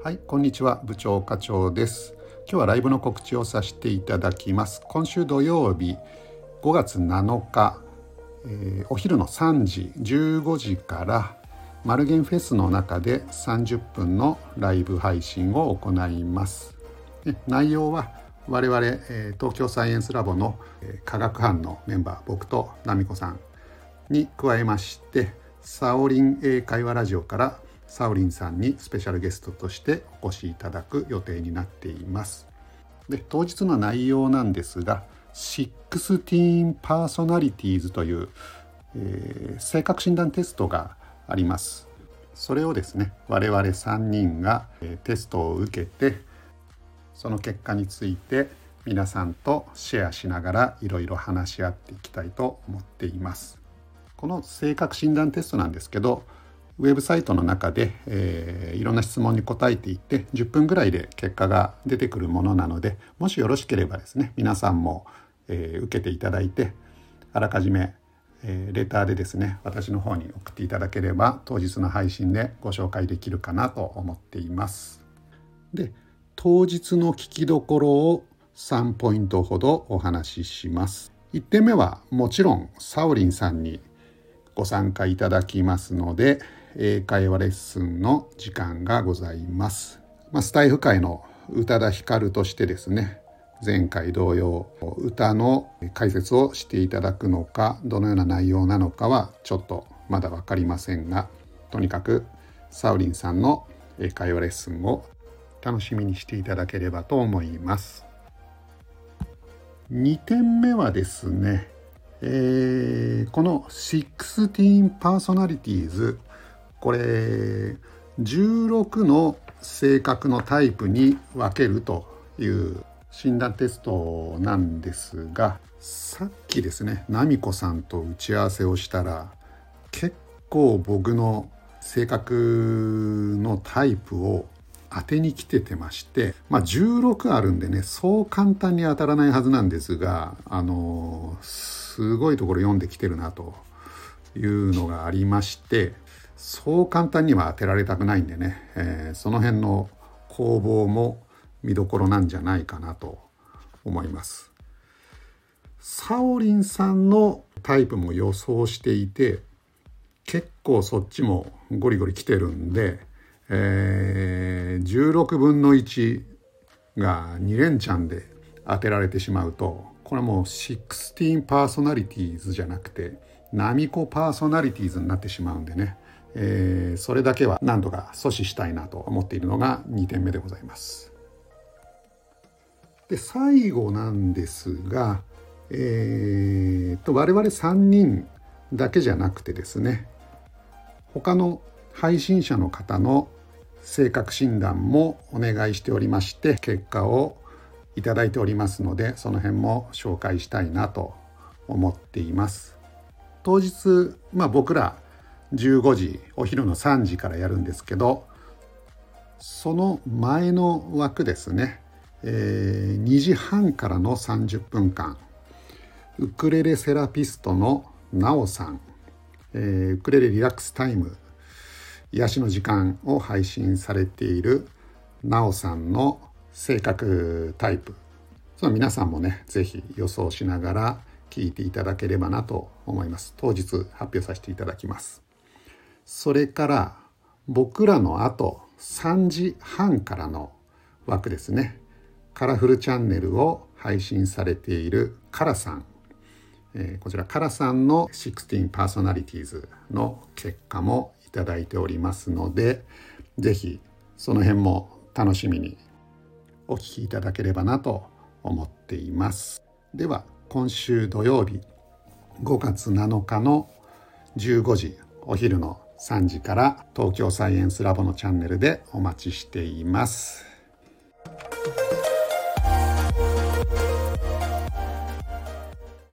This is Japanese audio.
はい、こんにちは部長課長です。今日はライブの告知をさせていただきます。今週土曜日5月7日、えー、お昼の3時15時からマルゲンフェスの中で30分のライブ配信を行います。内容は我々、えー、東京サイエンスラボの、えー、科学班のメンバー僕と奈美子さんに加えましてサオリン英会話ラジオからサオリンさんにスペシャルゲストとしてお越しいただく予定になっています。で当日の内容なんですが16パーソナリティーズという、えー、性格診断テストがあります。それをですね我々3人が、えー、テストを受けてその結果について皆さんとシェアしながらいろいろ話し合っていきたいと思っています。この性格診断テストなんですけどウェブサイトの中で、えー、いろんな質問に答えていって10分ぐらいで結果が出てくるものなのでもしよろしければですね皆さんも、えー、受けていただいてあらかじめ、えー、レターでですね私の方に送っていただければ当日の配信でご紹介できるかなと思っています。で当日の聞きどころを3ポイントほどお話しします。1点目はもちろんサオリンさんにご参加いただきますので英会話レッスンの時間がございます。まあ、スタイフ界の宇多田ヒカルとしてですね前回同様歌の解説をしていただくのかどのような内容なのかはちょっとまだ分かりませんがとにかくサウリンさんの英会話レッスンを楽しみにしていただければと思います。2点目はですね、えー、この16パーソナリティーズこれ16の性格のタイプに分けるという診断テストなんですがさっきですね奈美子さんと打ち合わせをしたら結構僕の性格のタイプを当てに来ててまして、まあ、16あるんでねそう簡単に当たらないはずなんですがあのすごいところ読んできてるなというのがありましてそう簡単には当てられたくないんでね、えー、その辺の攻防も見どころなんじゃないかなと思います。サオリンさんのタイプも予想していて結構そっちもゴリゴリ来てるんで、えー、16分の1が2連チャンで当てられてしまうとこれはもう16パーソナリティーズじゃなくてナミコパーソナリティーズになってしまうんでねえー、それだけは何とか阻止したいなと思っているのが2点目でございます。で最後なんですが、えーと、我々3人だけじゃなくてですね他の配信者の方の性格診断もお願いしておりまして結果をいただいておりますのでその辺も紹介したいなと思っています。当日、まあ、僕ら15時お昼の3時からやるんですけどその前の枠ですね、えー、2時半からの30分間ウクレレセラピストのなおさん、えー、ウクレレリラックスタイム癒しの時間を配信されているなおさんの性格タイプ。その皆さんもね是非予想しながら聞いていただければなと思います。当日発表させていただきます。それから僕らのあと3時半からの枠ですね。カラフルチャンネルを配信されているカラさん、えー、こちらカラさんの16パーソナリティーズの結果もいただいておりますので是非その辺も楽しみにお聞きいただければなと思っています。では今週土曜日5月7日の15時お昼の3時から東京サイエンスラボのチャンネルでお待ちしています。